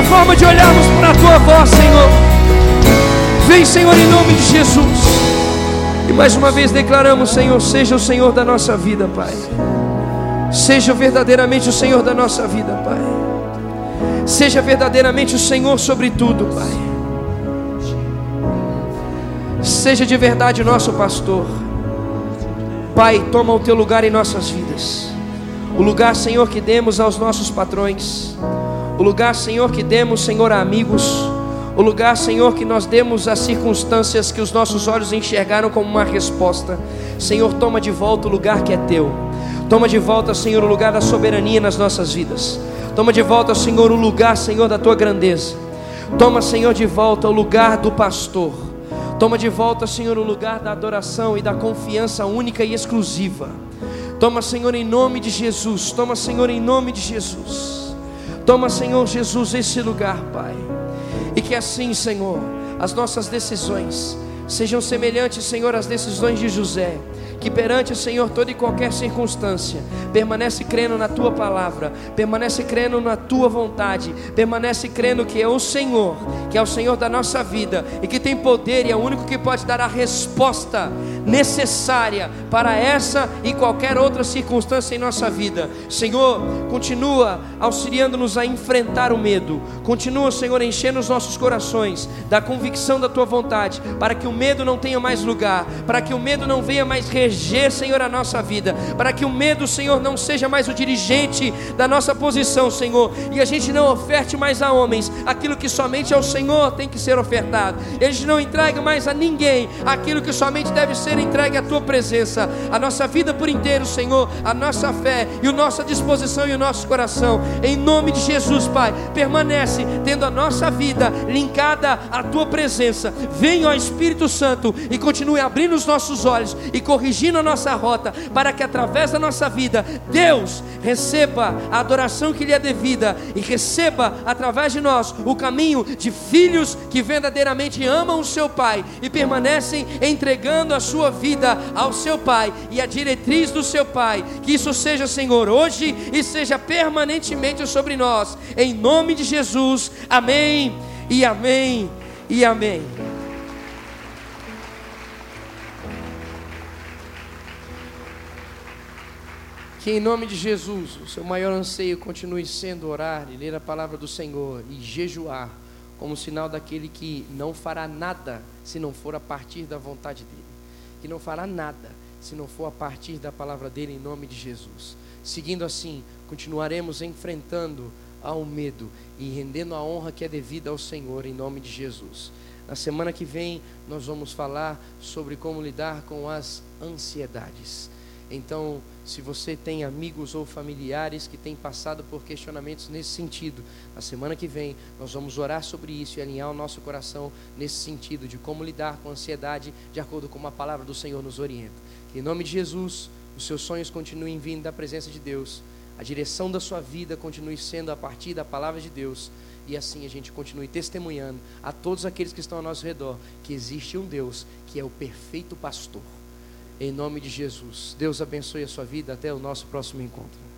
a forma de olharmos para a tua voz, Senhor. Vem, Senhor, em nome de Jesus. E mais uma vez declaramos, Senhor, seja o Senhor da nossa vida, Pai. Seja verdadeiramente o Senhor da nossa vida, Pai. Seja verdadeiramente o Senhor sobre tudo, Pai. Seja de verdade nosso pastor. Pai, toma o teu lugar em nossas vidas. O lugar, Senhor, que demos aos nossos patrões. O lugar, Senhor, que demos, Senhor, a amigos. O lugar, Senhor, que nós demos às circunstâncias que os nossos olhos enxergaram como uma resposta. Senhor, toma de volta o lugar que é teu. Toma de volta, Senhor, o lugar da soberania nas nossas vidas. Toma de volta, Senhor, o lugar, Senhor, da tua grandeza. Toma, Senhor, de volta o lugar do pastor. Toma de volta, Senhor, o lugar da adoração e da confiança única e exclusiva. Toma, Senhor, em nome de Jesus. Toma, Senhor, em nome de Jesus. Toma, Senhor Jesus, esse lugar, Pai. E que assim, Senhor, as nossas decisões sejam semelhantes, Senhor, às decisões de José que perante o Senhor toda e qualquer circunstância, permanece crendo na tua palavra, permanece crendo na tua vontade, permanece crendo que é o Senhor, que é o Senhor da nossa vida e que tem poder e é o único que pode dar a resposta necessária para essa e qualquer outra circunstância em nossa vida. Senhor, continua auxiliando-nos a enfrentar o medo, continua, Senhor, enchendo os nossos corações da convicção da tua vontade, para que o medo não tenha mais lugar, para que o medo não venha mais reger reger, Senhor, a nossa vida, para que o medo, Senhor, não seja mais o dirigente da nossa posição, Senhor, e a gente não oferte mais a homens aquilo que somente ao Senhor tem que ser ofertado, e a gente não entregue mais a ninguém aquilo que somente deve ser entregue à tua presença, a nossa vida por inteiro, Senhor, a nossa fé e a nossa disposição e o nosso coração, em nome de Jesus, Pai, permanece tendo a nossa vida linkada à tua presença, venha, ó Espírito Santo, e continue abrindo os nossos olhos e corrigindo dirigindo a nossa rota, para que através da nossa vida, Deus receba a adoração que lhe é devida e receba através de nós o caminho de filhos que verdadeiramente amam o seu Pai e permanecem entregando a sua vida ao seu Pai e a diretriz do seu Pai. Que isso seja, Senhor, hoje e seja permanentemente sobre nós, em nome de Jesus. Amém e amém e amém. Que em nome de Jesus, o seu maior anseio continue sendo orar e ler a palavra do Senhor e jejuar, como sinal daquele que não fará nada se não for a partir da vontade dele, que não fará nada se não for a partir da palavra dele em nome de Jesus. Seguindo assim, continuaremos enfrentando ao medo e rendendo a honra que é devida ao Senhor em nome de Jesus. Na semana que vem, nós vamos falar sobre como lidar com as ansiedades. Então, se você tem amigos ou familiares que têm passado por questionamentos nesse sentido, na semana que vem nós vamos orar sobre isso e alinhar o nosso coração nesse sentido de como lidar com a ansiedade de acordo com a palavra do Senhor nos orienta. Que em nome de Jesus, os seus sonhos continuem vindo da presença de Deus, a direção da sua vida continue sendo a partir da palavra de Deus. E assim a gente continue testemunhando a todos aqueles que estão ao nosso redor que existe um Deus que é o perfeito pastor em nome de Jesus. Deus abençoe a sua vida. Até o nosso próximo encontro.